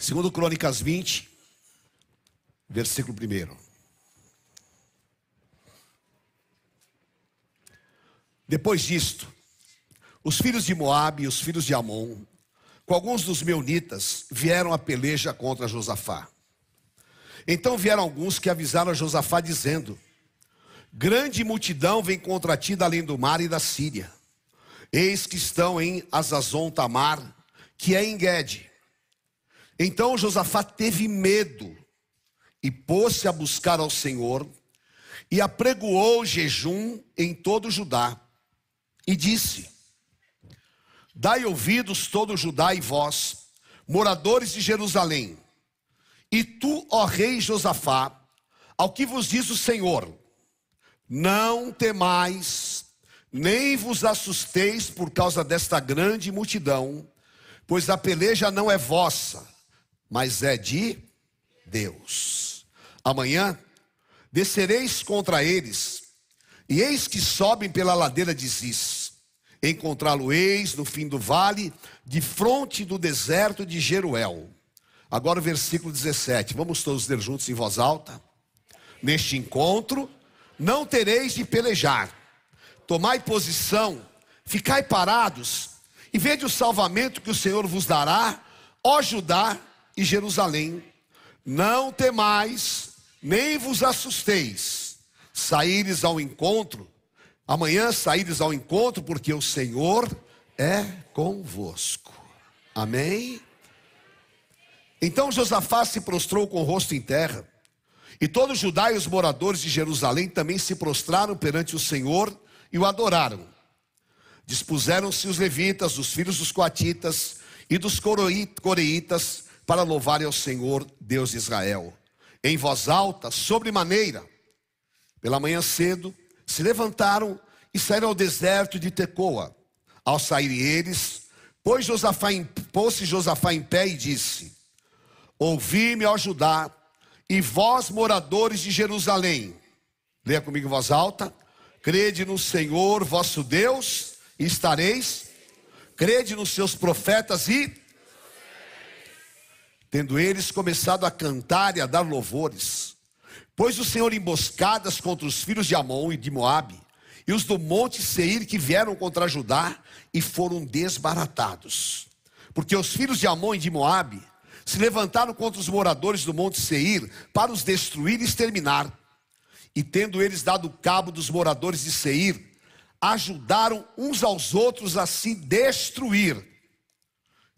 Segundo Crônicas 20, versículo 1. Depois disto, os filhos de Moabe e os filhos de Amon, com alguns dos meunitas, vieram a peleja contra Josafá. Então vieram alguns que avisaram a Josafá, dizendo: Grande multidão vem contra ti da além do mar e da Síria. Eis que estão em Azazon Tamar, que é em Guede. Então Josafá teve medo e pôs-se a buscar ao Senhor e apregoou jejum em todo Judá e disse: Dai ouvidos todo Judá e vós, moradores de Jerusalém, e tu, ó rei Josafá, ao que vos diz o Senhor: Não temais, nem vos assusteis por causa desta grande multidão, pois a peleja não é vossa, mas é de Deus. Amanhã descereis contra eles, e eis que sobem pela ladeira de Ziz. Encontrá-lo-eis no fim do vale, de fronte do deserto de Jeruel. Agora o versículo 17. Vamos todos ler juntos em voz alta. Neste encontro não tereis de pelejar. Tomai posição, ficai parados e vede o salvamento que o Senhor vos dará, ó Judá e Jerusalém. Não temais, nem vos assusteis. Saíres ao encontro, amanhã saíres ao encontro, porque o Senhor é convosco. Amém? Então Josafá se prostrou com o rosto em terra, e todos os Judá os moradores de Jerusalém também se prostraram perante o Senhor e o adoraram. Dispuseram-se os levitas, os filhos dos coatitas e dos coreitas para louvarem ao Senhor, Deus de Israel. Em voz alta, sobremaneira, pela manhã cedo, se levantaram e saíram ao deserto de Tecoa. Ao saírem eles, pôs Josafá em, pôs-se Josafá em pé e disse: Ouvi-me, ó Judá, e vós, moradores de Jerusalém. Leia comigo em voz alta. Crede no Senhor vosso Deus, e estareis. Crede nos seus profetas e tendo eles começado a cantar e a dar louvores. Pôs o Senhor emboscadas contra os filhos de Amon e de Moabe, e os do monte Seir que vieram contra Judá e foram desbaratados. Porque os filhos de Amon e de Moabe se levantaram contra os moradores do monte Seir para os destruir e exterminar. E tendo eles dado cabo dos moradores de Seir, ajudaram uns aos outros a se destruir.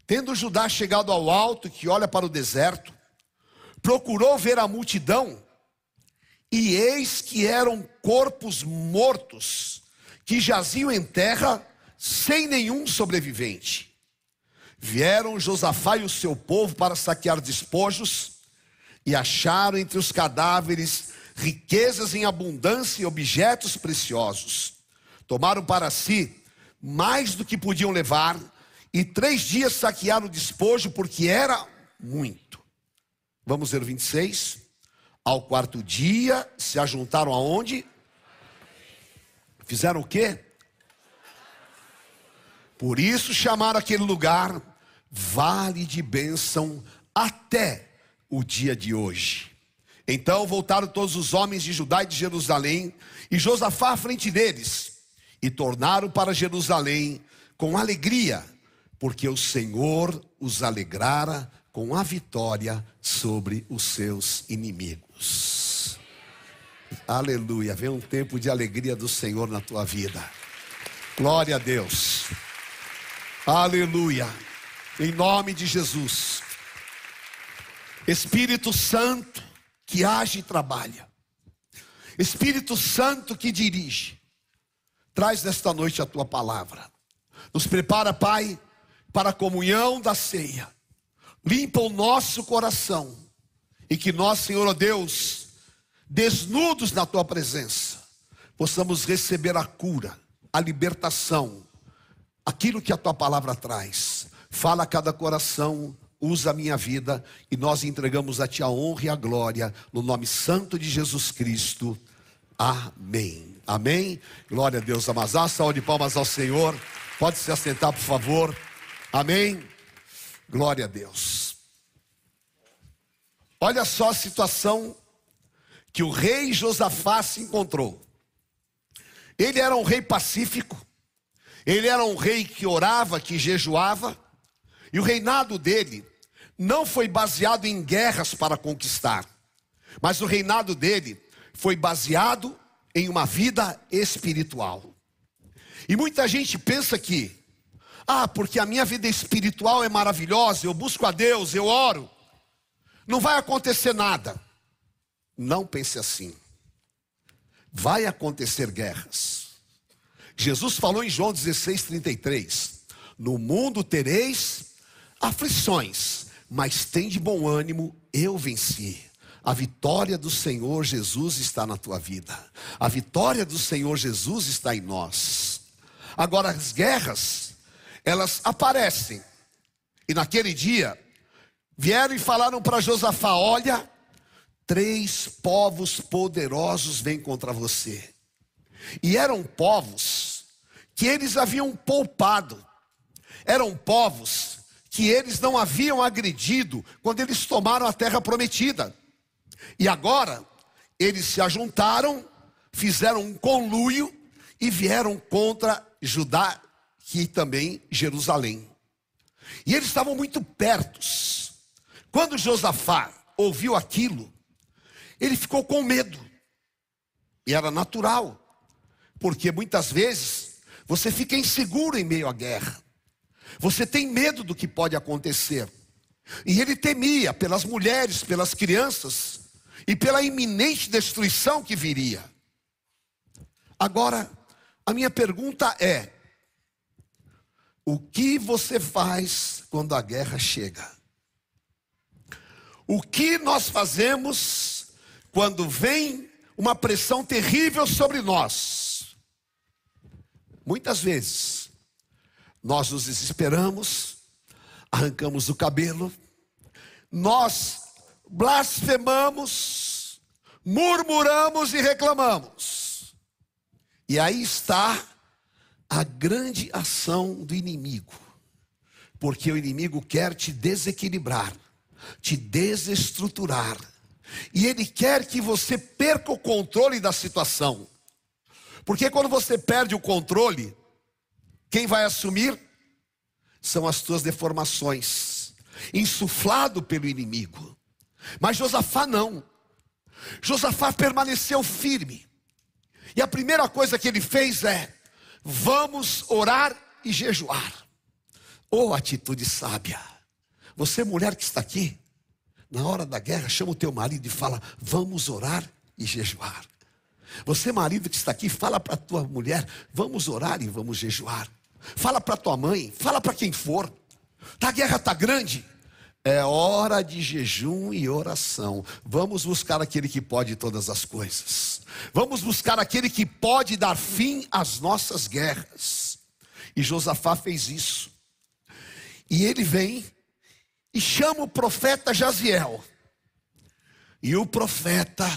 Tendo Judá chegado ao alto que olha para o deserto, procurou ver a multidão, e eis que eram corpos mortos, que jaziam em terra, sem nenhum sobrevivente. Vieram Josafá e o seu povo para saquear despojos, e acharam entre os cadáveres riquezas em abundância e objetos preciosos. Tomaram para si mais do que podiam levar, e três dias saquearam o despojo, porque era muito. Vamos ver o 26. Ao quarto dia se ajuntaram aonde? Fizeram o quê? Por isso chamaram aquele lugar Vale de Bênção até o dia de hoje. Então voltaram todos os homens de Judá e de Jerusalém, e Josafá à frente deles, e tornaram para Jerusalém com alegria, porque o Senhor os alegrara com a vitória sobre os seus inimigos. Aleluia. Vem um tempo de alegria do Senhor na tua vida. Glória a Deus. Aleluia. Em nome de Jesus. Espírito Santo que age e trabalha. Espírito Santo que dirige. Traz nesta noite a tua palavra. Nos prepara, Pai para a comunhão da ceia. Limpa o nosso coração. E que nós, Senhor ó Deus, desnudos na tua presença, possamos receber a cura, a libertação, aquilo que a tua palavra traz. Fala a cada coração, usa a minha vida e nós entregamos a ti a honra e a glória no nome santo de Jesus Cristo. Amém. Amém. Glória a Deus. Amazá, saúde de palmas ao Senhor. Pode se assentar, por favor. Amém? Glória a Deus. Olha só a situação que o rei Josafá se encontrou. Ele era um rei pacífico, ele era um rei que orava, que jejuava, e o reinado dele não foi baseado em guerras para conquistar, mas o reinado dele foi baseado em uma vida espiritual. E muita gente pensa que, ah, porque a minha vida espiritual é maravilhosa, eu busco a Deus, eu oro, não vai acontecer nada. Não pense assim. Vai acontecer guerras. Jesus falou em João 16, 33: No mundo tereis aflições, mas tem de bom ânimo, eu venci. A vitória do Senhor Jesus está na tua vida. A vitória do Senhor Jesus está em nós. Agora as guerras, elas aparecem. E naquele dia vieram e falaram para Josafá: "Olha, três povos poderosos vêm contra você". E eram povos que eles haviam poupado. Eram povos que eles não haviam agredido quando eles tomaram a terra prometida. E agora, eles se ajuntaram, fizeram um conluio e vieram contra Judá e também Jerusalém. E eles estavam muito pertos. Quando Josafá ouviu aquilo, ele ficou com medo. E era natural, porque muitas vezes você fica inseguro em meio à guerra. Você tem medo do que pode acontecer. E ele temia pelas mulheres, pelas crianças, e pela iminente destruição que viria. Agora, a minha pergunta é: o que você faz quando a guerra chega? O que nós fazemos quando vem uma pressão terrível sobre nós? Muitas vezes, nós nos desesperamos, arrancamos o cabelo, nós blasfemamos, murmuramos e reclamamos. E aí está a grande ação do inimigo, porque o inimigo quer te desequilibrar, te desestruturar, e ele quer que você perca o controle da situação. Porque quando você perde o controle, quem vai assumir? São as tuas deformações, insuflado pelo inimigo. Mas Josafá não. Josafá permaneceu firme. E a primeira coisa que ele fez é: vamos orar e jejuar. Oh, atitude sábia. Você, mulher que está aqui, na hora da guerra, chama o teu marido e fala: vamos orar e jejuar. Você, marido que está aqui, fala para tua mulher: vamos orar e vamos jejuar. Fala para tua mãe, fala para quem for. Tá, a guerra está grande. É hora de jejum e oração. Vamos buscar aquele que pode todas as coisas. Vamos buscar aquele que pode dar fim às nossas guerras. E Josafá fez isso. E ele vem e chama o profeta Jaziel. E o profeta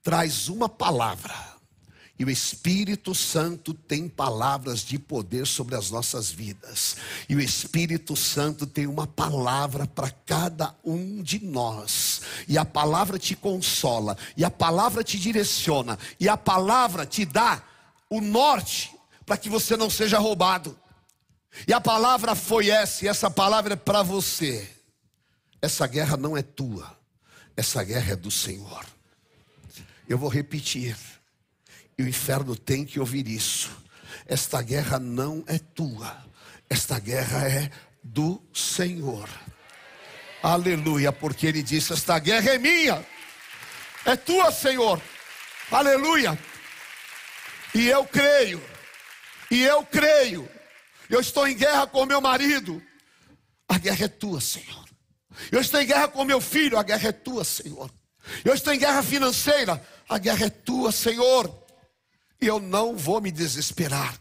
traz uma palavra. E o Espírito Santo tem palavras de poder sobre as nossas vidas. E o Espírito Santo tem uma palavra para cada um de nós. E a palavra te consola, e a palavra te direciona, e a palavra te dá o norte para que você não seja roubado. E a palavra foi essa, e essa palavra é para você. Essa guerra não é tua, essa guerra é do Senhor. Eu vou repetir. E o inferno tem que ouvir isso. Esta guerra não é tua, esta guerra é do Senhor. Aleluia, porque ele disse: Esta guerra é minha, é tua, Senhor. Aleluia. E eu creio, e eu creio. Eu estou em guerra com meu marido, a guerra é tua, Senhor. Eu estou em guerra com meu filho, a guerra é tua, Senhor. Eu estou em guerra financeira, a guerra é tua, Senhor. Eu não vou me desesperar,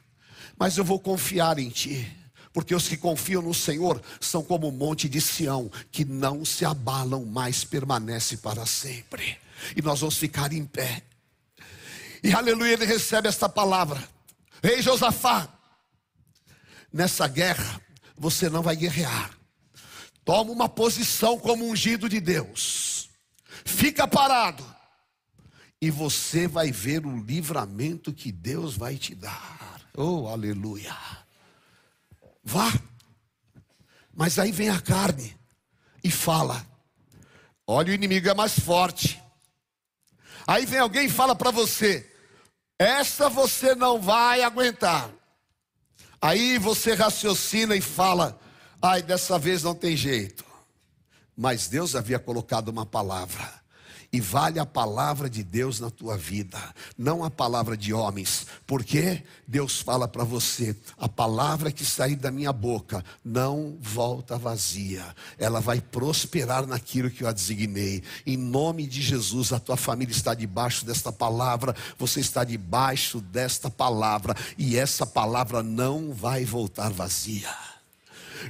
mas eu vou confiar em Ti. Porque os que confiam no Senhor são como o monte de Sião, que não se abalam, mas permanece para sempre. E nós vamos ficar em pé. E aleluia, ele recebe esta palavra. Rei Josafá, nessa guerra você não vai guerrear. Toma uma posição como ungido de Deus. fica parado, e você vai ver o livramento que Deus vai te dar. Oh, aleluia. Vá. Mas aí vem a carne e fala: Olha, o inimigo é mais forte. Aí vem alguém e fala para você: Essa você não vai aguentar. Aí você raciocina e fala: Ai, dessa vez não tem jeito. Mas Deus havia colocado uma palavra. E vale a palavra de Deus na tua vida, não a palavra de homens, porque Deus fala para você: a palavra que sair da minha boca não volta vazia, ela vai prosperar naquilo que eu a designei. Em nome de Jesus, a tua família está debaixo desta palavra, você está debaixo desta palavra, e essa palavra não vai voltar vazia.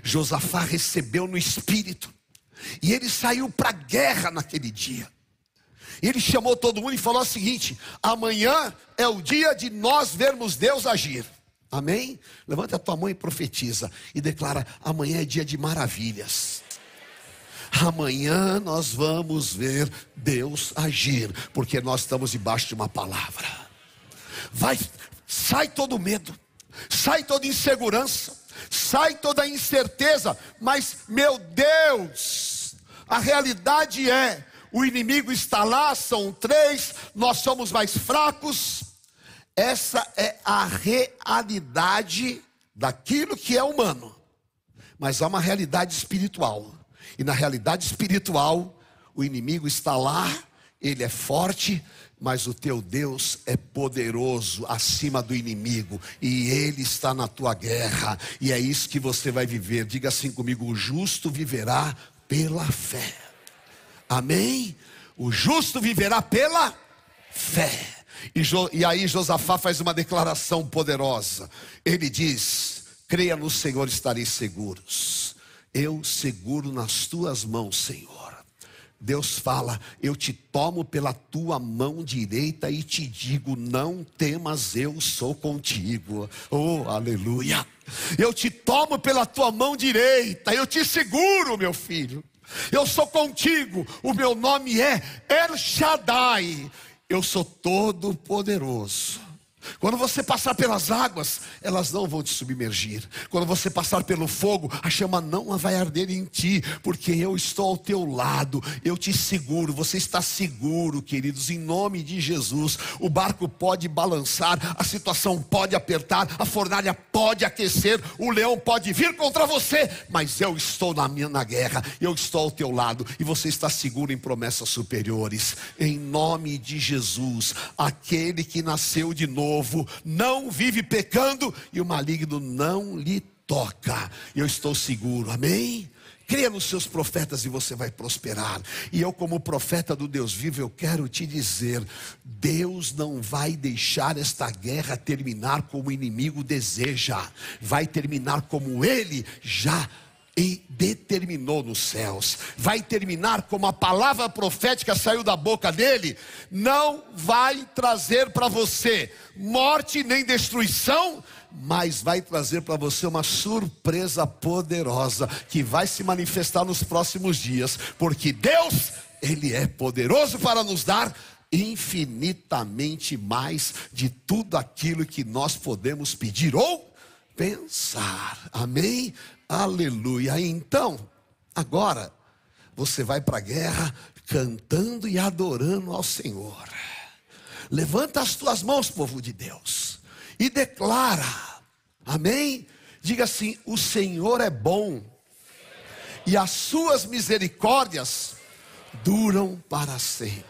Josafá recebeu no espírito, e ele saiu para a guerra naquele dia. Ele chamou todo mundo e falou o seguinte: amanhã é o dia de nós vermos Deus agir. Amém? Levanta a tua mão e profetiza e declara: amanhã é dia de maravilhas. Amanhã nós vamos ver Deus agir, porque nós estamos debaixo de uma palavra. Vai, sai todo medo, sai toda insegurança, sai toda incerteza, mas meu Deus, a realidade é o inimigo está lá, são três, nós somos mais fracos. Essa é a realidade daquilo que é humano. Mas há uma realidade espiritual. E na realidade espiritual, o inimigo está lá, ele é forte, mas o teu Deus é poderoso acima do inimigo, e ele está na tua guerra, e é isso que você vai viver. Diga assim comigo: o justo viverá pela fé. Amém? O justo viverá pela fé. E, jo, e aí Josafá faz uma declaração poderosa. Ele diz: creia no Senhor, estareis seguros. Eu seguro nas tuas mãos, Senhor. Deus fala: Eu te tomo pela tua mão direita e te digo: Não temas, eu sou contigo. Oh, aleluia. Eu te tomo pela tua mão direita, eu te seguro, meu filho. Eu sou contigo, o meu nome é El Shaddai, eu sou todo poderoso. Quando você passar pelas águas, elas não vão te submergir. Quando você passar pelo fogo, a chama não vai arder em ti, porque eu estou ao teu lado, eu te seguro. Você está seguro, queridos, em nome de Jesus. O barco pode balançar, a situação pode apertar, a fornalha pode aquecer, o leão pode vir contra você, mas eu estou na minha na guerra, eu estou ao teu lado e você está seguro em promessas superiores. Em nome de Jesus, aquele que nasceu de novo não vive pecando e o maligno não lhe toca. Eu estou seguro, amém? Creia nos seus profetas e você vai prosperar. E eu, como profeta do Deus vivo, eu quero te dizer: Deus não vai deixar esta guerra terminar como o inimigo deseja, vai terminar como ele já e determinou nos céus. Vai terminar como a palavra profética saiu da boca dele, não vai trazer para você morte nem destruição, mas vai trazer para você uma surpresa poderosa que vai se manifestar nos próximos dias, porque Deus, ele é poderoso para nos dar infinitamente mais de tudo aquilo que nós podemos pedir ou pensar. Amém? Aleluia. Então, agora, você vai para a guerra cantando e adorando ao Senhor. Levanta as tuas mãos, povo de Deus, e declara, amém? Diga assim: o Senhor é bom, e as suas misericórdias duram para sempre.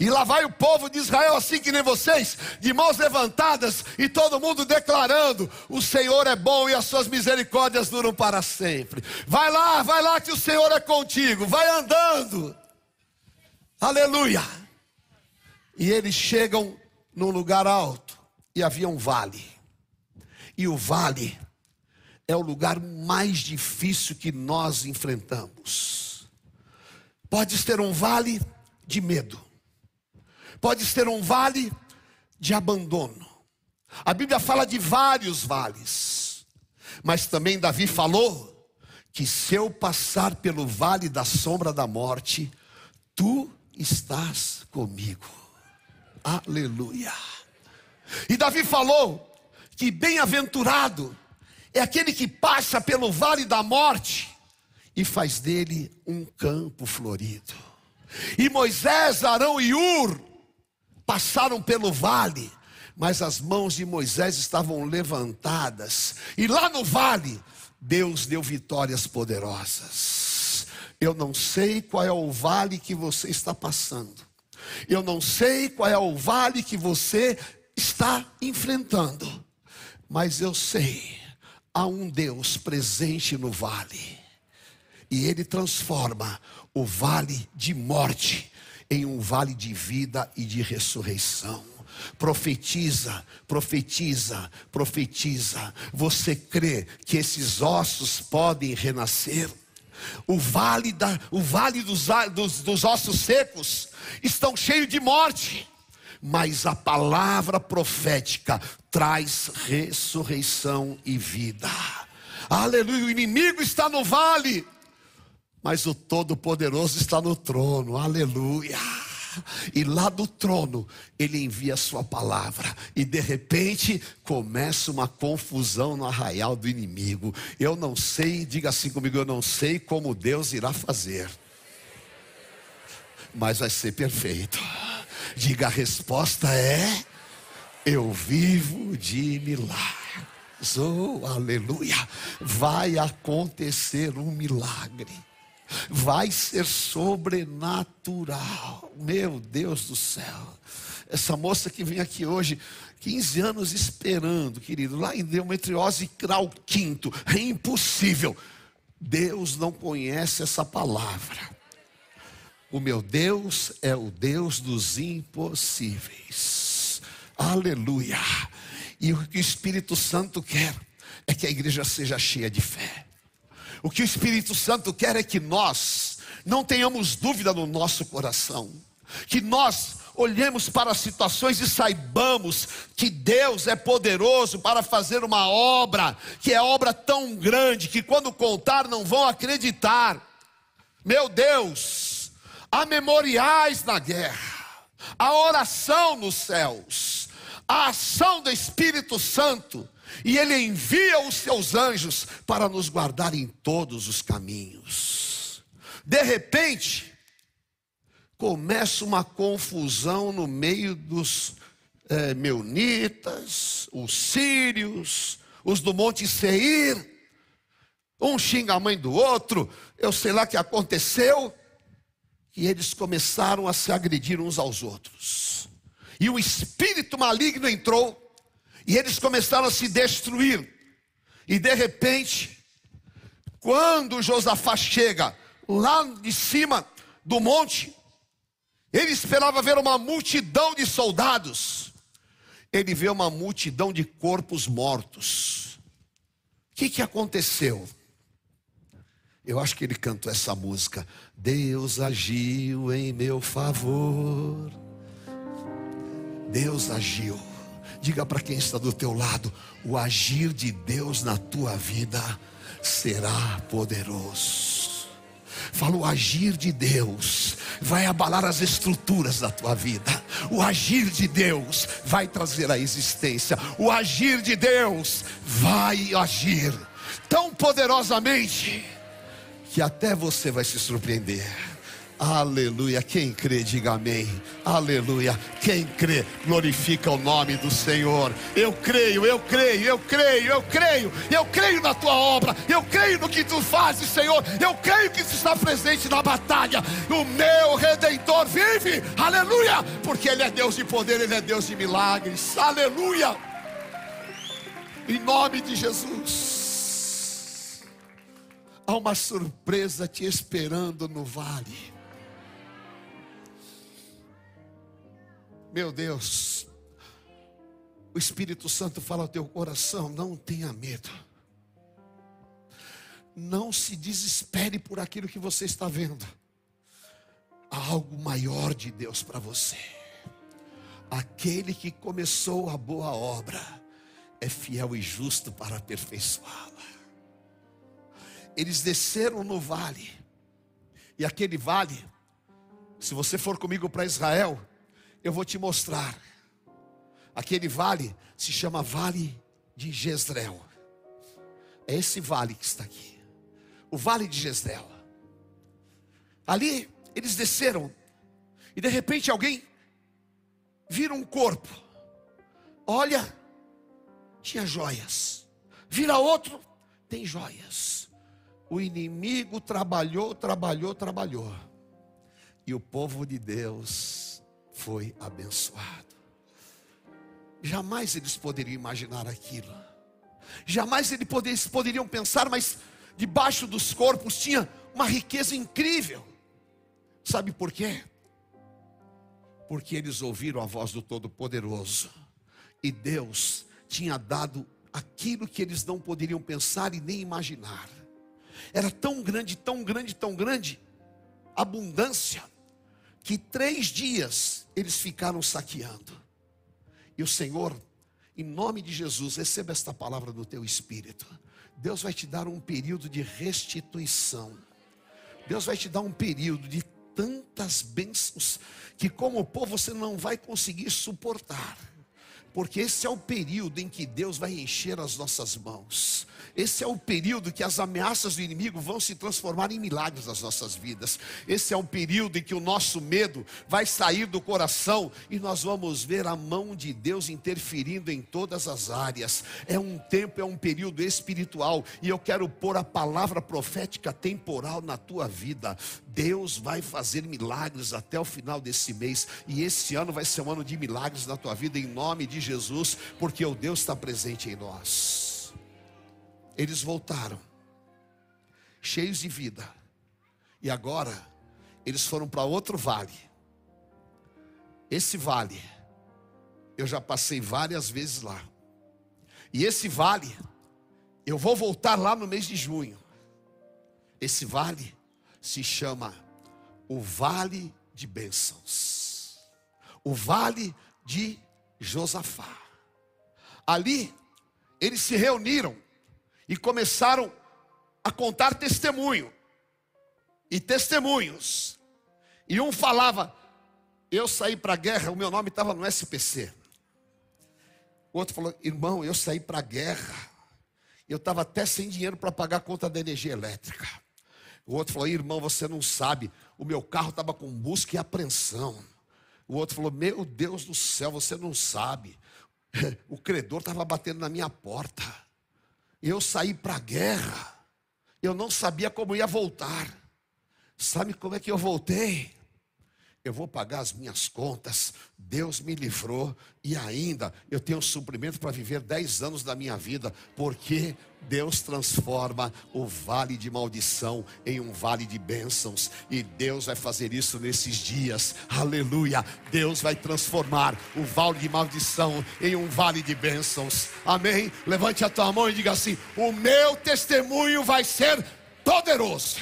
E lá vai o povo de Israel, assim que nem vocês, de mãos levantadas e todo mundo declarando: O Senhor é bom e as suas misericórdias duram para sempre. Vai lá, vai lá que o Senhor é contigo, vai andando. Aleluia. E eles chegam num lugar alto e havia um vale. E o vale é o lugar mais difícil que nós enfrentamos. Pode ter um vale de medo pode ser um vale de abandono. A Bíblia fala de vários vales, mas também Davi falou que se eu passar pelo vale da sombra da morte, tu estás comigo. Aleluia. E Davi falou que bem-aventurado é aquele que passa pelo vale da morte e faz dele um campo florido. E Moisés, Arão e Ur passaram pelo vale, mas as mãos de Moisés estavam levantadas, e lá no vale, Deus deu vitórias poderosas. Eu não sei qual é o vale que você está passando, eu não sei qual é o vale que você está enfrentando, mas eu sei, há um Deus presente no vale, e Ele transforma o vale de morte em um vale de vida e de ressurreição. Profetiza, profetiza, profetiza. Você crê que esses ossos podem renascer? O vale, da, o vale dos, dos, dos ossos secos estão cheios de morte, mas a palavra profética traz ressurreição e vida. Aleluia, o inimigo está no vale, mas o Todo-Poderoso está no trono, aleluia. E lá do trono, ele envia a sua palavra, e de repente começa uma confusão no arraial do inimigo. Eu não sei, diga assim comigo: eu não sei como Deus irá fazer, mas vai ser perfeito. Diga a resposta é: eu vivo de milagres. Oh, aleluia! Vai acontecer um milagre vai ser sobrenatural. Meu Deus do céu. Essa moça que vem aqui hoje, 15 anos esperando, querido, lá em endometriose grau quinto, é impossível. Deus não conhece essa palavra. O meu Deus é o Deus dos impossíveis. Aleluia. E o que o Espírito Santo quer é que a igreja seja cheia de fé. O que o Espírito Santo quer é que nós não tenhamos dúvida no nosso coração, que nós olhemos para as situações e saibamos que Deus é poderoso para fazer uma obra, que é obra tão grande que quando contar não vão acreditar. Meu Deus, há memoriais na guerra, a oração nos céus, a ação do Espírito Santo e ele envia os seus anjos para nos guardar em todos os caminhos. De repente, começa uma confusão no meio dos é, meunitas, os sírios, os do Monte Seir. Um xinga a mãe do outro, eu sei lá o que aconteceu. E eles começaram a se agredir uns aos outros. E o espírito maligno entrou e eles começaram a se destruir. E de repente, quando Josafá chega lá de cima do monte, ele esperava ver uma multidão de soldados. Ele vê uma multidão de corpos mortos. O que, que aconteceu? Eu acho que ele cantou essa música. Deus agiu em meu favor. Deus agiu. Diga para quem está do teu lado: o agir de Deus na tua vida será poderoso. Fala, o agir de Deus vai abalar as estruturas da tua vida. O agir de Deus vai trazer a existência. O agir de Deus vai agir tão poderosamente que até você vai se surpreender. Aleluia. Quem crê, diga amém. Aleluia. Quem crê, glorifica o nome do Senhor. Eu creio, eu creio, eu creio, eu creio. Eu creio na tua obra. Eu creio no que tu fazes, Senhor. Eu creio que tu está presente na batalha. O meu redentor vive. Aleluia. Porque ele é Deus de poder, ele é Deus de milagres. Aleluia. Em nome de Jesus. Há uma surpresa te esperando no vale. Meu Deus, o Espírito Santo fala ao teu coração: não tenha medo. Não se desespere por aquilo que você está vendo. Há algo maior de Deus para você. Aquele que começou a boa obra é fiel e justo para aperfeiçoá-la. Eles desceram no vale, e aquele vale Se você for comigo para Israel, eu vou te mostrar. Aquele vale se chama Vale de Jezreel. É esse vale que está aqui. O Vale de Jezreel. Ali eles desceram e de repente alguém vira um corpo. Olha, tinha joias. Vira outro, tem joias. O inimigo trabalhou, trabalhou, trabalhou. E o povo de Deus foi abençoado. Jamais eles poderiam imaginar aquilo. Jamais eles poderiam pensar, mas debaixo dos corpos tinha uma riqueza incrível. Sabe por quê? Porque eles ouviram a voz do Todo-Poderoso. E Deus tinha dado aquilo que eles não poderiam pensar e nem imaginar. Era tão grande, tão grande, tão grande, abundância, que três dias eles ficaram saqueando. E o Senhor, em nome de Jesus, receba esta palavra no teu espírito. Deus vai te dar um período de restituição. Deus vai te dar um período de tantas bênçãos que, como povo, você não vai conseguir suportar. Porque esse é o período em que Deus vai encher as nossas mãos. Esse é o período que as ameaças do inimigo vão se transformar em milagres nas nossas vidas. Esse é um período em que o nosso medo vai sair do coração e nós vamos ver a mão de Deus interferindo em todas as áreas. É um tempo, é um período espiritual e eu quero pôr a palavra profética temporal na tua vida. Deus vai fazer milagres até o final desse mês e esse ano vai ser um ano de milagres na tua vida em nome de Jesus, porque o Deus está presente em nós eles voltaram, cheios de vida, e agora eles foram para outro vale. Esse vale, eu já passei várias vezes lá, e esse vale, eu vou voltar lá no mês de junho. Esse vale se chama o Vale de Bênçãos, o Vale de Josafá. Ali, eles se reuniram e começaram a contar testemunho e testemunhos. E um falava: Eu saí para a guerra, o meu nome estava no SPC. O outro falou: Irmão, eu saí para a guerra. Eu estava até sem dinheiro para pagar a conta da energia elétrica. O outro falou: Irmão, você não sabe, o meu carro estava com busca e apreensão. O outro falou: Meu Deus do céu, você não sabe. O credor estava batendo na minha porta. Eu saí para a guerra. Eu não sabia como ia voltar. Sabe como é que eu voltei? Eu vou pagar as minhas contas. Deus me livrou e ainda eu tenho suprimento para viver 10 anos da minha vida, porque Deus transforma o vale de maldição em um vale de bênçãos, e Deus vai fazer isso nesses dias, aleluia. Deus vai transformar o vale de maldição em um vale de bênçãos, amém. Levante a tua mão e diga assim: O meu testemunho vai ser poderoso,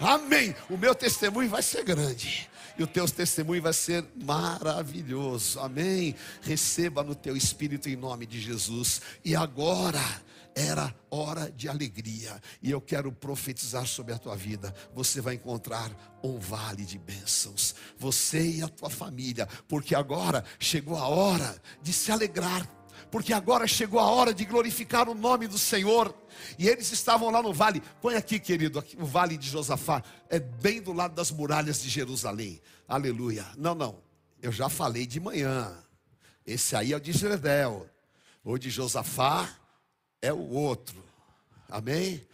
amém. O meu testemunho vai ser grande e o teu testemunho vai ser maravilhoso. Amém. Receba no teu espírito em nome de Jesus. E agora era hora de alegria, e eu quero profetizar sobre a tua vida. Você vai encontrar um vale de bênçãos, você e a tua família, porque agora chegou a hora de se alegrar porque agora chegou a hora de glorificar o nome do Senhor. E eles estavam lá no vale. Põe aqui, querido, aqui, o vale de Josafá. É bem do lado das muralhas de Jerusalém. Aleluia. Não, não. Eu já falei de manhã. Esse aí é o de Jezreel. O de Josafá é o outro. Amém?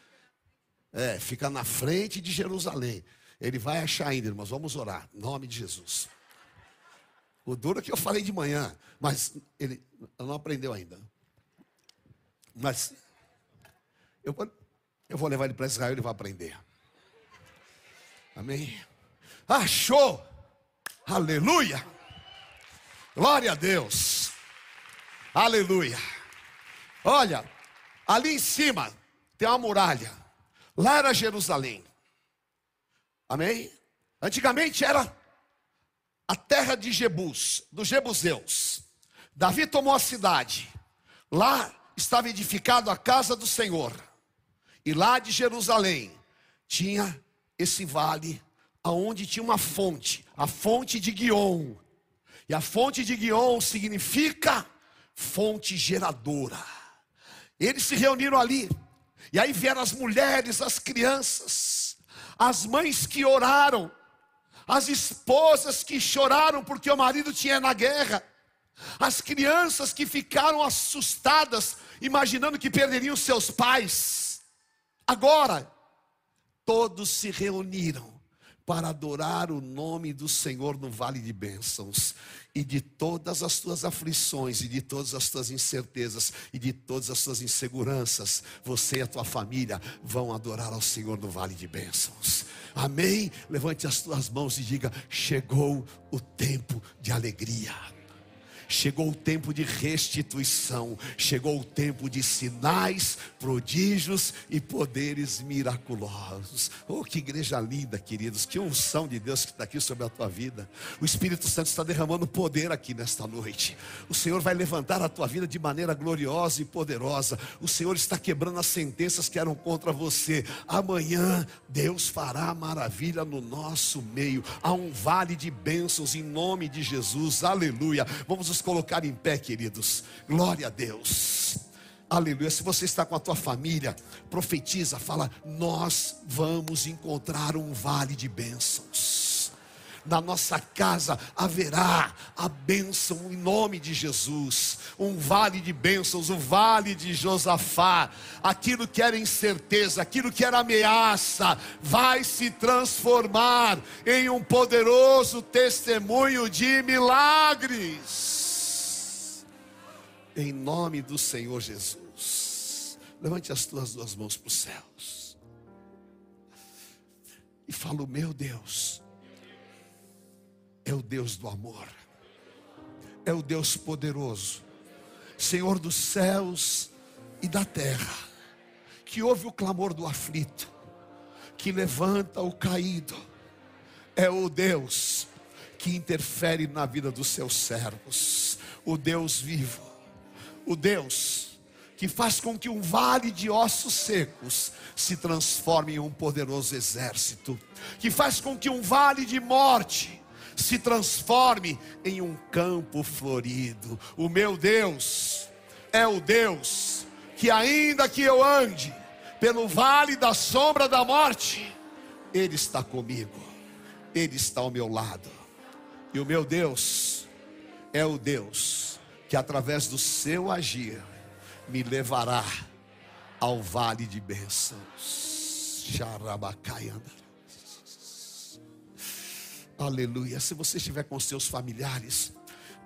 É, fica na frente de Jerusalém. Ele vai achar ainda, irmãos. Vamos orar. Em nome de Jesus. O duro é que eu falei de manhã, mas ele não aprendeu ainda. Mas eu, eu vou levar ele para Israel ele vai aprender. Amém? Achou! Aleluia! Glória a Deus! Aleluia! Olha, ali em cima tem uma muralha. Lá era Jerusalém. Amém? Antigamente era a terra de Jebus, dos Jebuseus. Davi tomou a cidade. Lá estava edificado a casa do Senhor. E lá de Jerusalém tinha esse vale aonde tinha uma fonte, a fonte de Guion. E a fonte de Guion significa fonte geradora. Eles se reuniram ali. E aí vieram as mulheres, as crianças, as mães que oraram, as esposas que choraram porque o marido tinha na guerra, as crianças que ficaram assustadas, imaginando que perderiam seus pais. Agora, todos se reuniram para adorar o nome do Senhor no vale de bênçãos. E de todas as tuas aflições, e de todas as tuas incertezas, e de todas as tuas inseguranças, você e a tua família vão adorar ao Senhor no vale de bênçãos. Amém? Levante as tuas mãos e diga: chegou o tempo de alegria. Chegou o tempo de restituição, chegou o tempo de sinais, prodígios e poderes miraculosos. Oh, que igreja linda, queridos, que unção de Deus que está aqui sobre a tua vida. O Espírito Santo está derramando poder aqui nesta noite. O Senhor vai levantar a tua vida de maneira gloriosa e poderosa. O Senhor está quebrando as sentenças que eram contra você. Amanhã Deus fará maravilha no nosso meio. Há um vale de bênçãos em nome de Jesus. Aleluia. Vamos nos colocar em pé, queridos. Glória a Deus. Aleluia. Se você está com a tua família, profetiza, fala: Nós vamos encontrar um vale de bênçãos na nossa casa haverá a bênção em nome de Jesus, um vale de bênçãos, o vale de Josafá. Aquilo que era incerteza, aquilo que era ameaça, vai se transformar em um poderoso testemunho de milagres. Em nome do Senhor Jesus. Levante as tuas duas mãos para os céus. E fala: Meu Deus, é o Deus do amor, é o Deus poderoso, Senhor dos céus e da terra, que ouve o clamor do aflito, que levanta o caído, é o Deus que interfere na vida dos seus servos, o Deus vivo, o Deus que faz com que um vale de ossos secos se transforme em um poderoso exército, que faz com que um vale de morte se transforme em um campo florido. O meu Deus é o Deus que, ainda que eu ande pelo vale da sombra da morte, Ele está comigo, Ele está ao meu lado. E o meu Deus é o Deus que, através do seu agir, me levará ao vale de bênçãos. Aleluia. Se você estiver com seus familiares,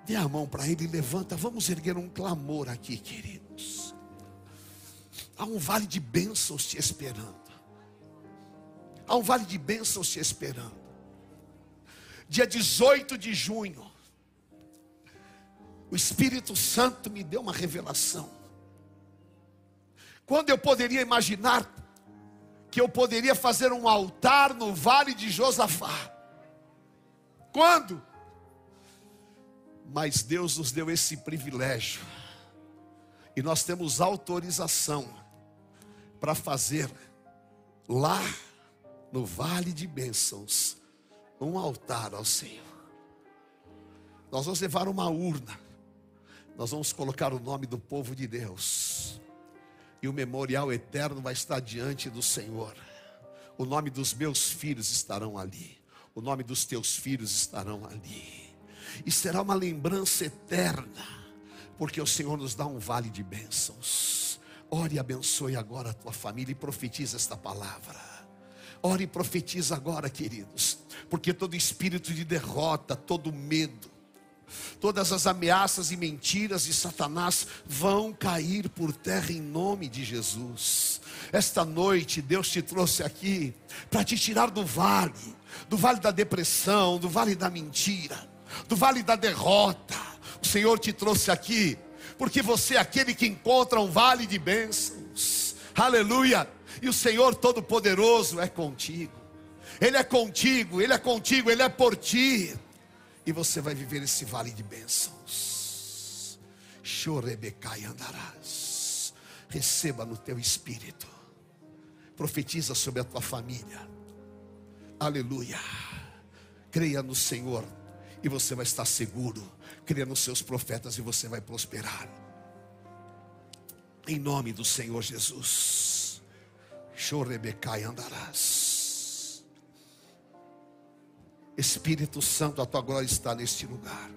dê a mão para ele e levanta. Vamos erguer um clamor aqui, queridos. Há um vale de bênçãos te esperando. Há um vale de bênçãos te esperando. Dia 18 de junho, o Espírito Santo me deu uma revelação. Quando eu poderia imaginar que eu poderia fazer um altar no vale de Josafá quando? Mas Deus nos deu esse privilégio, e nós temos autorização para fazer lá no Vale de Bênçãos um altar ao Senhor. Nós vamos levar uma urna, nós vamos colocar o nome do povo de Deus, e o memorial eterno vai estar diante do Senhor. O nome dos meus filhos estarão ali o nome dos teus filhos estarão ali, e será uma lembrança eterna, porque o Senhor nos dá um vale de bênçãos. Ore e abençoe agora a tua família e profetiza esta palavra. Ore e profetiza agora, queridos, porque todo espírito de derrota, todo medo, todas as ameaças e mentiras de Satanás vão cair por terra em nome de Jesus. Esta noite Deus te trouxe aqui para te tirar do vale, do vale da depressão, do vale da mentira, do vale da derrota. O Senhor te trouxe aqui porque você é aquele que encontra um vale de bênçãos. Aleluia! E o Senhor Todo-Poderoso é contigo. Ele é contigo, ele é contigo, ele é por ti. E você vai viver esse vale de bênçãos. Chorebecai andarás. Receba no teu espírito profetiza sobre a tua família. Aleluia. Creia no Senhor e você vai estar seguro. Creia nos seus profetas e você vai prosperar. Em nome do Senhor Jesus. Chorebecai andarás. Espírito Santo, a tua glória está neste lugar.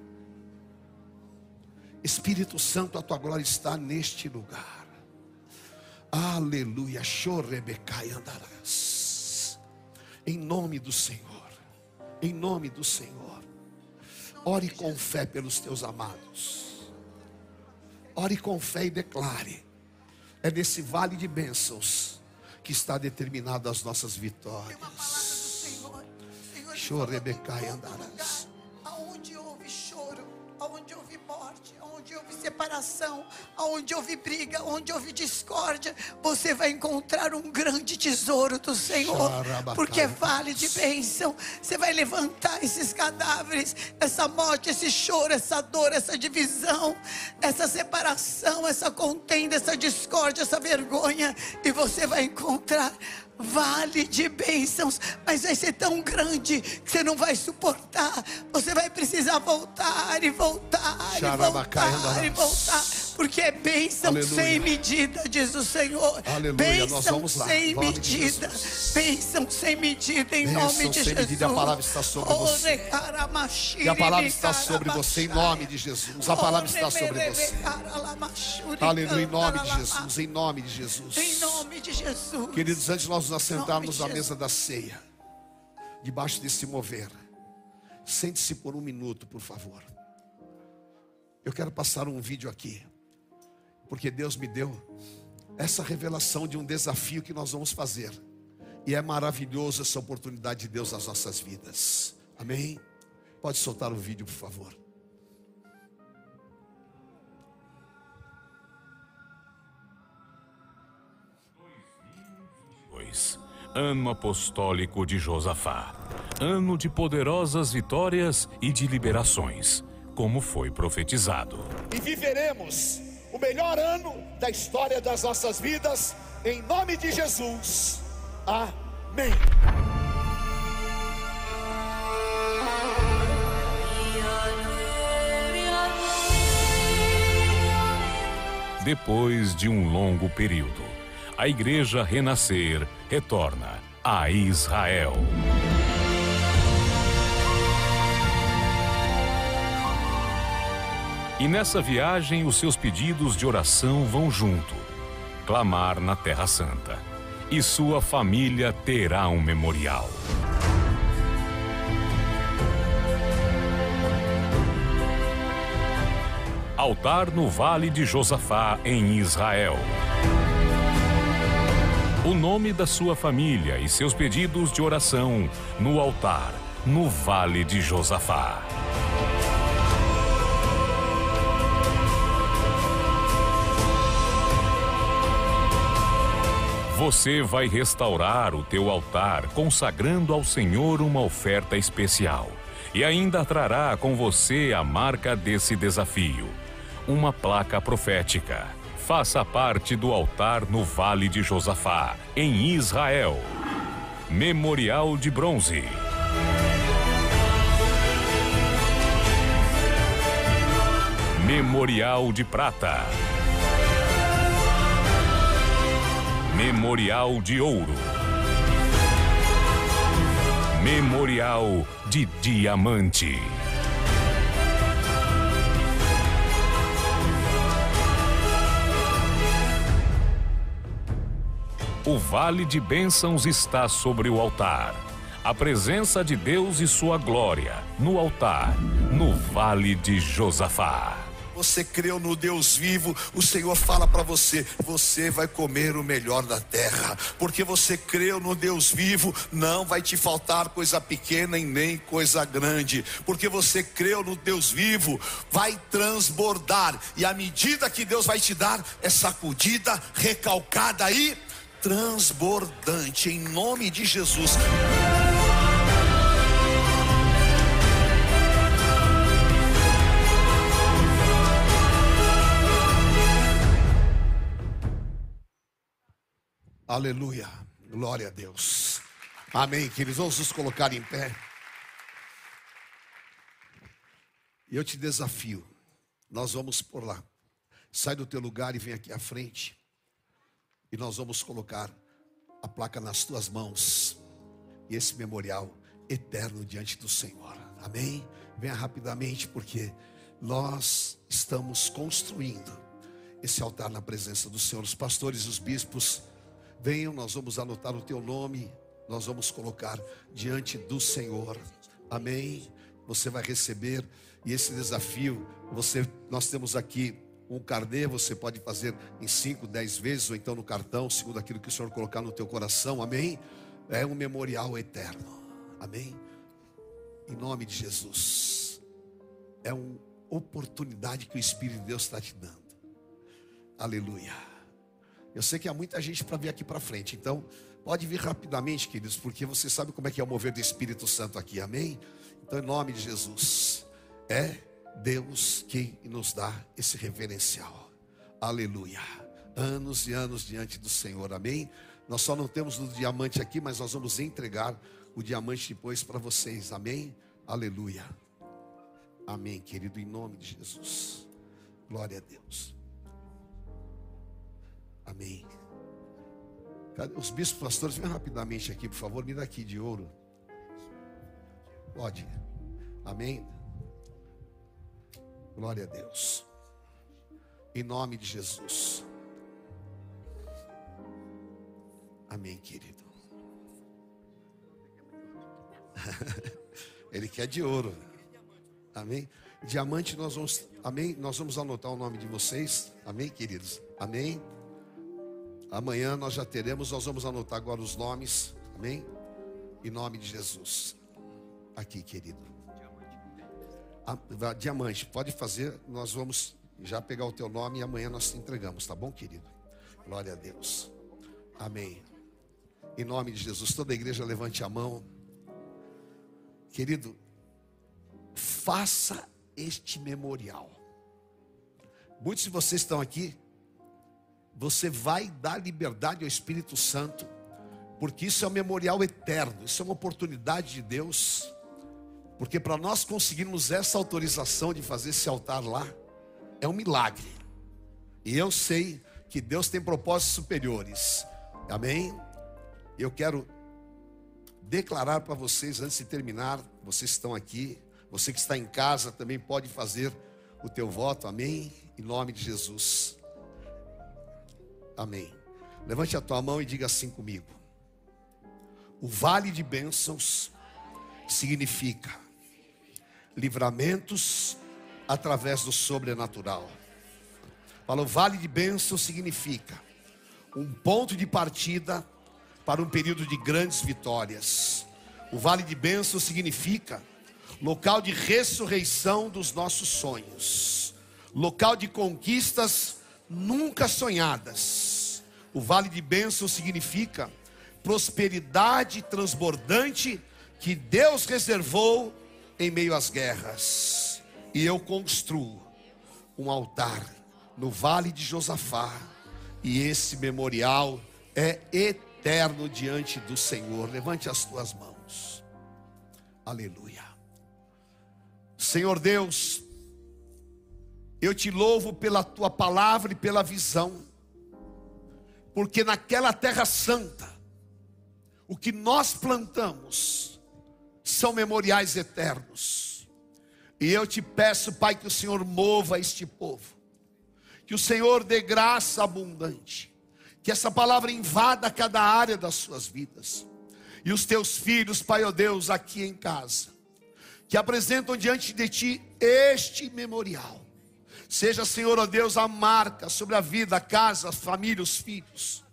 Espírito Santo, a tua glória está neste lugar. Aleluia. Chorebecai andarás. Em nome do Senhor. Em nome do Senhor. Ore com fé pelos teus amados. Ore com fé e declare. É nesse vale de bênçãos que está determinada as nossas vitórias. Chorebecai andarás. Aonde houve choro, aonde houve morte, aonde houve separação, aonde houve briga, onde houve discórdia, você vai encontrar um grande tesouro do Senhor, porque é vale de bênção. Você vai levantar esses cadáveres, essa morte, esse choro, essa dor, essa divisão, essa separação, essa contenda, essa discórdia, essa vergonha, e você vai encontrar vale de bênçãos, mas vai ser tão grande que você não vai suportar. Você vai precisar voltar e voltar e voltar e voltar, porque é bênção Aleluia. sem medida, diz o Senhor. Aleluia, Bênção nós vamos lá, sem medida, bênção sem medida, em Bênção nome de sem Jesus. medida, a palavra está sobre você. E a palavra está sobre você em nome de Jesus. A palavra está sobre você. Aleluia, em nome de Jesus, em nome de Jesus. Em nome de Jesus. Queridos, antes de nós nos assentarmos à mesa da ceia, debaixo desse mover, sente-se por um minuto, por favor. Eu quero passar um vídeo aqui, porque Deus me deu essa revelação de um desafio que nós vamos fazer, e é maravilhoso essa oportunidade de Deus nas nossas vidas. Amém? Pode soltar o vídeo, por favor. Ano apostólico de Josafá. Ano de poderosas vitórias e de liberações, como foi profetizado. e viveremos o melhor ano da história das nossas vidas, em nome de Jesus. Amém. Depois de um longo período, a igreja renascer retorna a Israel. E nessa viagem, os seus pedidos de oração vão junto. Clamar na Terra Santa. E sua família terá um memorial. Altar no Vale de Josafá, em Israel. O nome da sua família e seus pedidos de oração no altar, no Vale de Josafá. Você vai restaurar o teu altar, consagrando ao Senhor uma oferta especial. E ainda trará com você a marca desse desafio: uma placa profética. Faça parte do altar no Vale de Josafá, em Israel. Memorial de bronze. Memorial de prata. Memorial de ouro. Memorial de diamante. O vale de bênçãos está sobre o altar. A presença de Deus e sua glória no altar, no vale de Josafá. Você creu no Deus vivo, o Senhor fala para você: você vai comer o melhor da terra, porque você creu no Deus vivo, não vai te faltar coisa pequena e nem coisa grande, porque você creu no Deus vivo, vai transbordar, e a medida que Deus vai te dar é sacudida, recalcada e transbordante, em nome de Jesus. Aleluia. Glória a Deus. Amém, queridos. Vamos nos colocar em pé. E eu te desafio. Nós vamos por lá. Sai do teu lugar e vem aqui à frente. E nós vamos colocar a placa nas tuas mãos. E esse memorial eterno diante do Senhor. Amém? Venha rapidamente, porque nós estamos construindo esse altar na presença do Senhor. Os pastores e os bispos, venham, nós vamos anotar o teu nome, nós vamos colocar diante do Senhor. Amém? Você vai receber e esse desafio, você, nós temos aqui um carnê, você pode fazer em 5, 10 vezes, ou então no cartão, segundo aquilo que o Senhor colocar no teu coração, amém? É um memorial eterno, amém? Em nome de Jesus, é uma oportunidade que o Espírito de Deus está te dando, aleluia. Eu sei que há muita gente para vir aqui para frente, então pode vir rapidamente, queridos, porque você sabe como é que é o mover do Espírito Santo aqui, amém? Então, em nome de Jesus. É Deus quem nos dá esse reverencial. Aleluia. Anos e anos diante do Senhor. Amém. Nós só não temos o diamante aqui, mas nós vamos entregar o diamante depois para vocês. Amém. Aleluia. Amém, querido, em nome de Jesus. Glória a Deus. Amém. Os bispos pastores, vem rapidamente aqui, por favor, me dá aqui de ouro. Pode. Amém. Glória a Deus. Em nome de Jesus. Amém, querido. Ele quer de ouro. Amém. Diamante nós vamos, amém. Nós vamos anotar o nome de vocês. Amém, queridos. Amém. Amanhã nós já teremos, nós vamos anotar agora os nomes. Amém. Em nome de Jesus. Aqui, querido. A, diamante, pode fazer, nós vamos já pegar o teu nome e amanhã nós te entregamos, tá bom, querido? Glória a Deus. Amém. Em nome de Jesus, toda a igreja levante a mão. Querido, faça este memorial. Muitos de vocês estão aqui, você vai dar liberdade ao Espírito Santo, porque isso é um memorial eterno, isso é uma oportunidade de Deus porque para nós conseguirmos essa autorização de fazer esse altar lá, é um milagre. E eu sei que Deus tem propósitos superiores. Amém? Eu quero declarar para vocês, antes de terminar, vocês estão aqui, você que está em casa também pode fazer o teu voto, amém? Em nome de Jesus. Amém. Levante a tua mão e diga assim comigo. O vale de bênçãos significa livramentos através do sobrenatural. Fala, o vale de bênção significa um ponto de partida para um período de grandes vitórias. O vale de bênção significa local de ressurreição dos nossos sonhos, local de conquistas nunca sonhadas. O vale de bênção significa prosperidade transbordante que Deus reservou em meio às guerras, e eu construo um altar no vale de Josafá, e esse memorial é eterno diante do Senhor. Levante as tuas mãos. Aleluia. Senhor Deus, eu te louvo pela tua palavra e pela visão, porque naquela terra santa, o que nós plantamos, são memoriais eternos. E eu te peço, Pai, que o Senhor mova este povo, que o Senhor dê graça abundante, que essa palavra invada cada área das suas vidas. E os teus filhos, Pai, ó oh Deus, aqui em casa, que apresentam diante de ti este memorial. Seja, Senhor, ó Deus, a marca sobre a vida, a casa, a família, os filhos.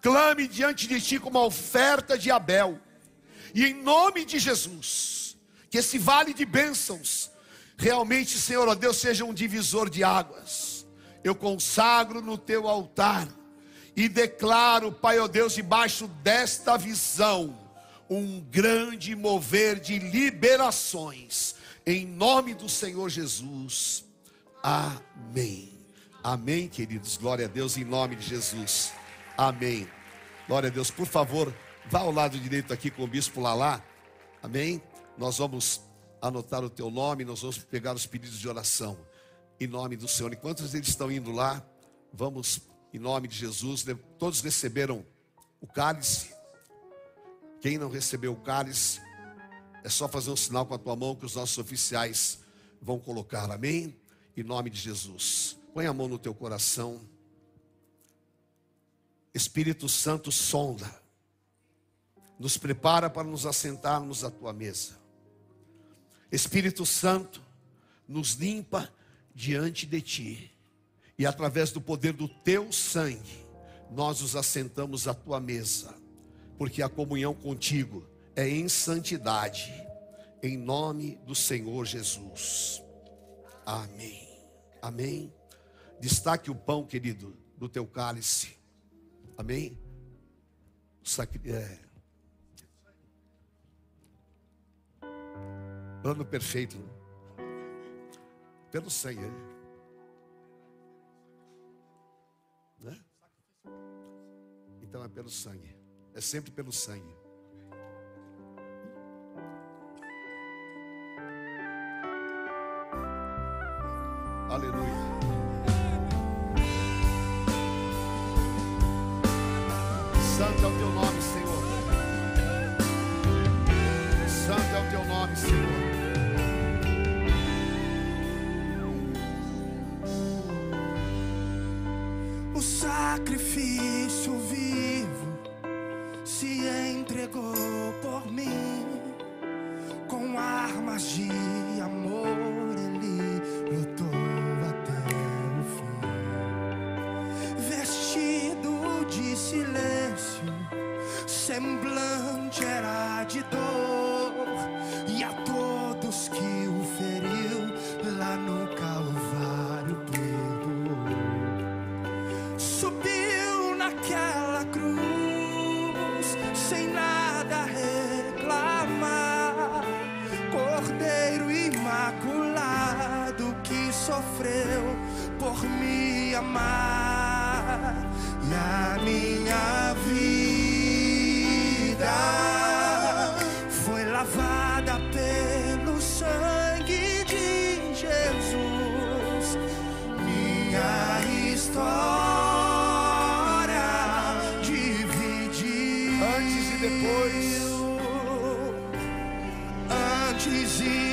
Clame diante de ti como a oferta de Abel e em nome de Jesus, que esse vale de bênçãos, realmente, Senhor, ó Deus, seja um divisor de águas. Eu consagro no teu altar e declaro, Pai, ó Deus, debaixo desta visão, um grande mover de liberações, em nome do Senhor Jesus. Amém. Amém, queridos. Glória a Deus, em nome de Jesus. Amém. Glória a Deus. Por favor, Vá ao lado direito aqui com o bispo Lalá. Amém? Nós vamos anotar o teu nome, nós vamos pegar os pedidos de oração. Em nome do Senhor. Enquanto eles estão indo lá, vamos, em nome de Jesus, todos receberam o cálice. Quem não recebeu o cálice, é só fazer um sinal com a tua mão que os nossos oficiais vão colocar. Amém? Em nome de Jesus. Põe a mão no teu coração. Espírito Santo sonda. Nos prepara para nos assentarmos à tua mesa. Espírito Santo, nos limpa diante de ti. E através do poder do teu sangue, nós nos assentamos à tua mesa. Porque a comunhão contigo é em santidade. Em nome do Senhor Jesus. Amém. Amém. Destaque o pão, querido, do teu cálice. Amém? É. Plano perfeito. Pelo sangue. Né? Então é pelo sangue. É sempre pelo sangue. Depois. antes e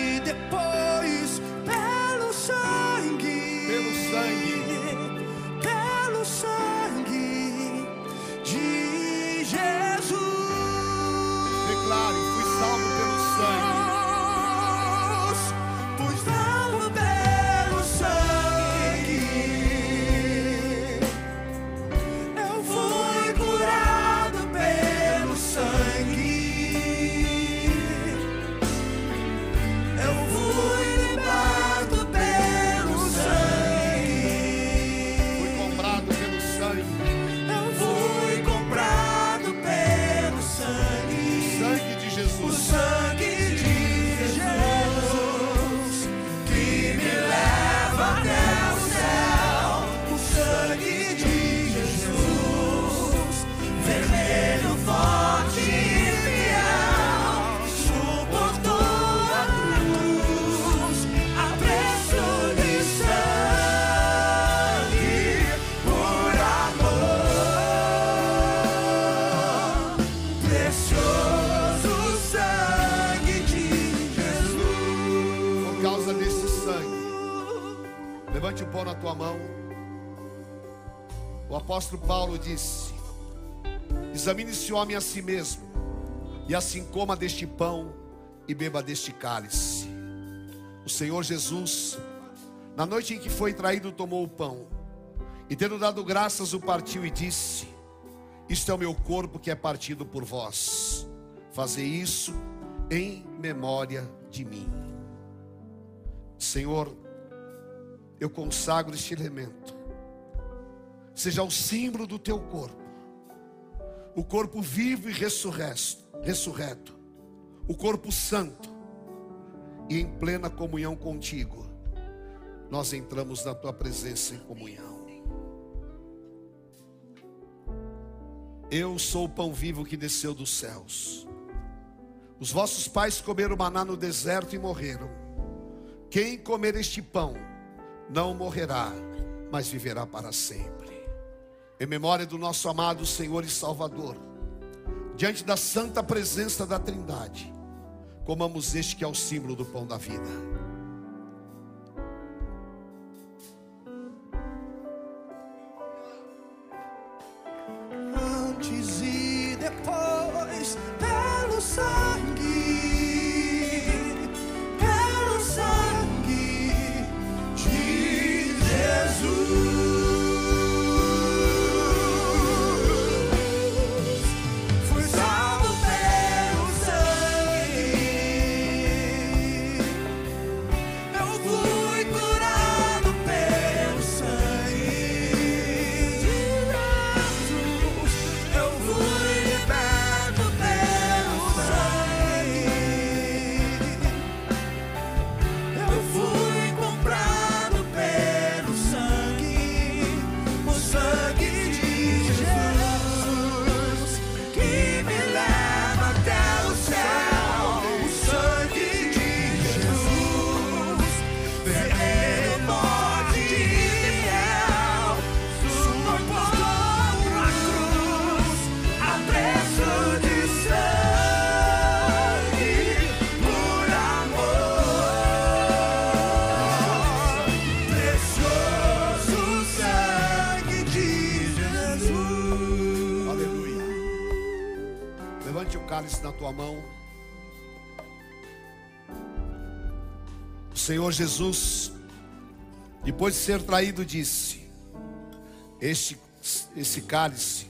apóstolo Paulo disse: Examine-se o homem a si mesmo, e assim coma deste pão e beba deste cálice. O Senhor Jesus, na noite em que foi traído, tomou o pão, e tendo dado graças, o partiu e disse: Isto é o meu corpo que é partido por vós. Fazei isso em memória de mim. Senhor, eu consagro este elemento, seja o símbolo do teu corpo, o corpo vivo e ressurreto, ressurreto, o corpo santo, e em plena comunhão contigo, nós entramos na tua presença em comunhão. Eu sou o pão vivo que desceu dos céus. Os vossos pais comeram maná no deserto e morreram. Quem comer este pão não morrerá, mas viverá para sempre. Em memória do nosso amado Senhor e Salvador, diante da santa presença da Trindade, comamos este que é o símbolo do pão da vida. Senhor Jesus, depois de ser traído, disse: Este, esse cálice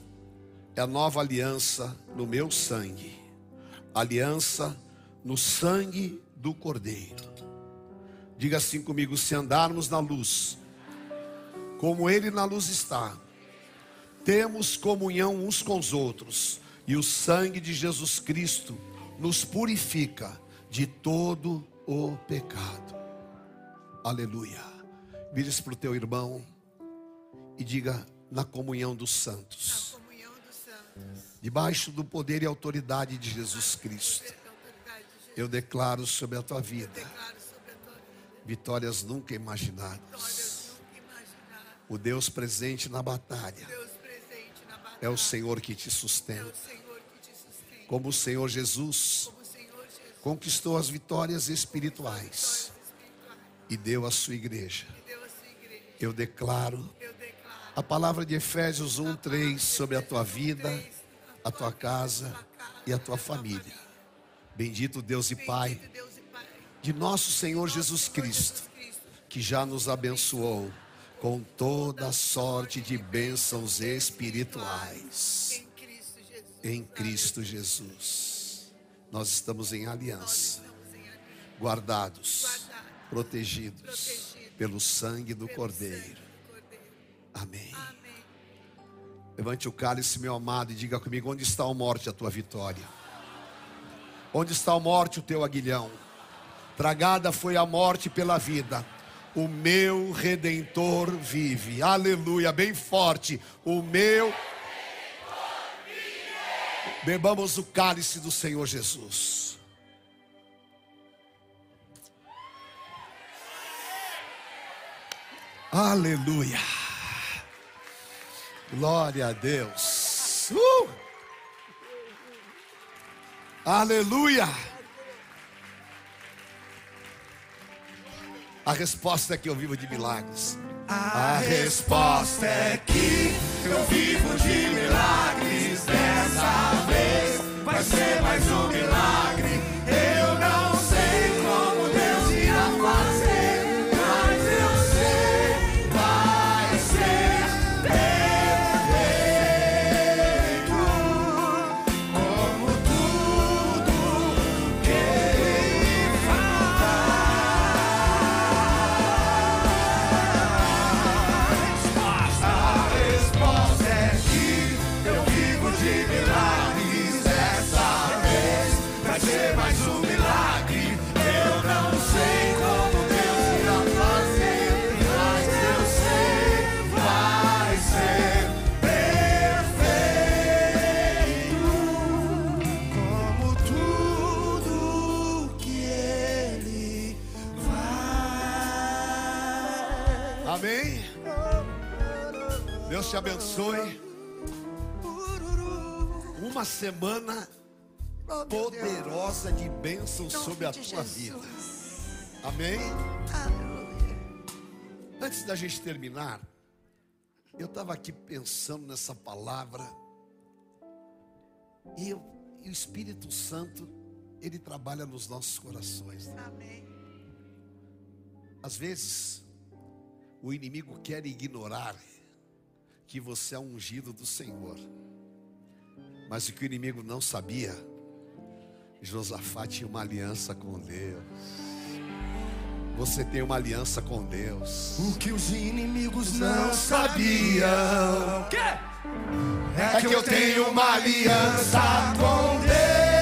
é a nova aliança no meu sangue, aliança no sangue do Cordeiro. Diga assim comigo: se andarmos na luz, como Ele na luz está, temos comunhão uns com os outros, e o sangue de Jesus Cristo nos purifica de todo o pecado. Aleluia. Vire-se para o teu irmão e diga: na comunhão dos santos, Comunhão dos santos. debaixo do poder e autoridade de Jesus Cristo, eu declaro sobre a tua vida vitórias nunca imaginadas. O Deus presente na batalha é o Senhor que te É sustenta. Jesus Como o Senhor Jesus conquistou as vitórias espirituais e deu à sua igreja. deu a sua igreja. Eu declaro a palavra de Efésios 1:3 sobre a tua vida, a tua casa e a tua família. Bendito Deus e Pai de nosso Senhor Jesus Cristo, que já nos abençoou com toda sorte de bênçãos espirituais Em Cristo Jesus. Nós estamos em aliança, Guardados, protegidos protegidos pelo sangue do pelo Cordeiro. sangue do Cordeiro. Amém. Amém. Levante o cálice, meu amado, e diga comigo: onde está a morte, a tua vitória? Onde está a morte, o teu aguilhão? Tragada foi a morte pela vida. O meu redentor vive. Aleluia, bem forte. O meu Bebamos o cálice do Senhor Jesus. Aleluia. Glória a Deus. Uh! Aleluia. A resposta é que eu vivo de milagres. A resposta é que eu vivo de milagres dessa vez. Vai ser mais um milagre. Eu semana Oh, poderosa de bênção Em nome sobre a tua Jesus. vida. Amém. Aleluia. Antes da gente terminar, eu estava aqui pensando nessa palavra e, eu- e o Espírito Santo ele trabalha nos nossos corações. né? Amém. Às vezes o inimigo quer ignorar que você é ungido do Senhor, mas o que o inimigo não sabia, Josafá tinha uma aliança com Deus. Você tem uma aliança com Deus. O que os inimigos Não sabiam. sabiam é que eu tenho uma aliança com Deus.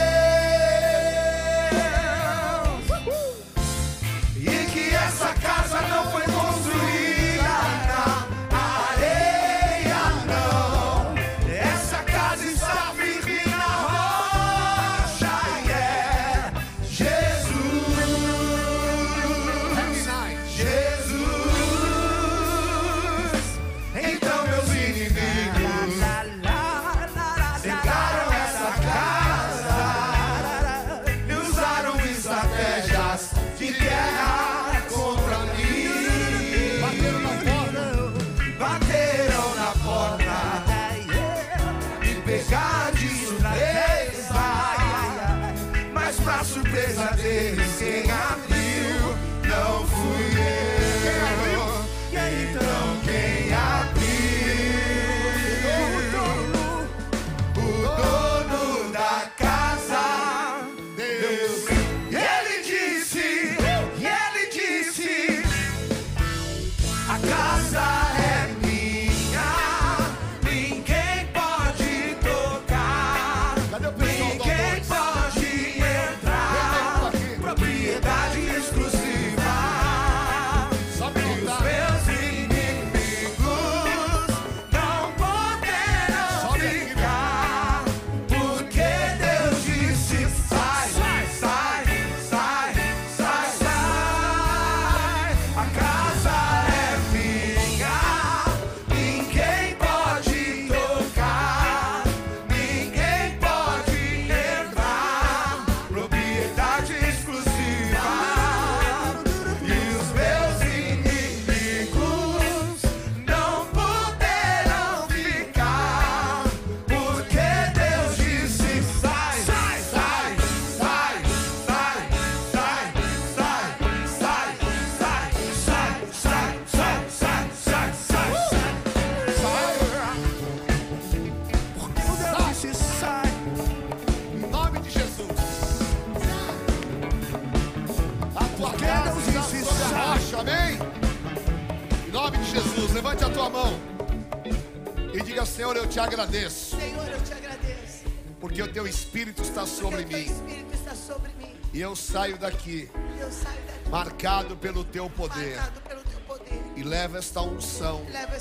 Sobre mim Espírito está sobre mim. e eu saio daqui E eu saio daqui marcado pelo teu poder marcado pelo teu poder. e levo esta unção Leva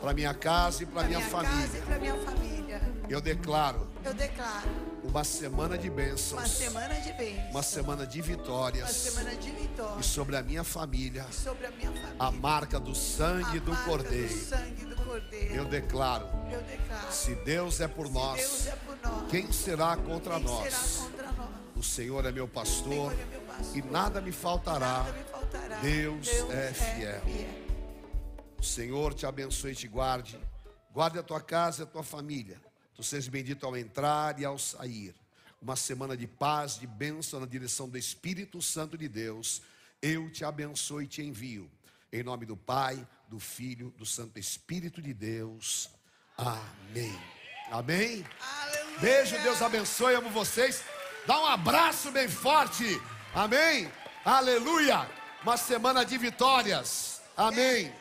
para minha casa e para minha e família. para minha família. Eu declaro Eu declaro uma semana de uma bênçãos, semana de bênçãos. uma semana de Uma vitórias semana de e vitória sobre a minha família a minha família. a marca do A sangue do marca Cordeiro. Do sangue do Cordeiro. Eu declaro: Eu declaro. se Deus é por Se nós, Deus é por nós. quem será contra quem nós? será contra nós? O Senhor é meu pastor é meu pastor. e nada me faltará. Nada me faltará. Deus é fiel. O Senhor te abençoe e te guarde. Guarde a tua casa e a tua família. Tu sejas bendito ao entrar e ao sair. Uma semana de paz, de bênção na direção do Espírito Santo de Deus. Eu te abençoe e te envio. Em nome do Pai, do Filho, do Santo Espírito de Deus. Amém. Amém. Aleluia. Beijo, Deus abençoe, amo vocês. Dá um abraço bem forte. Amém. Aleluia. Uma semana de vitórias. Amém.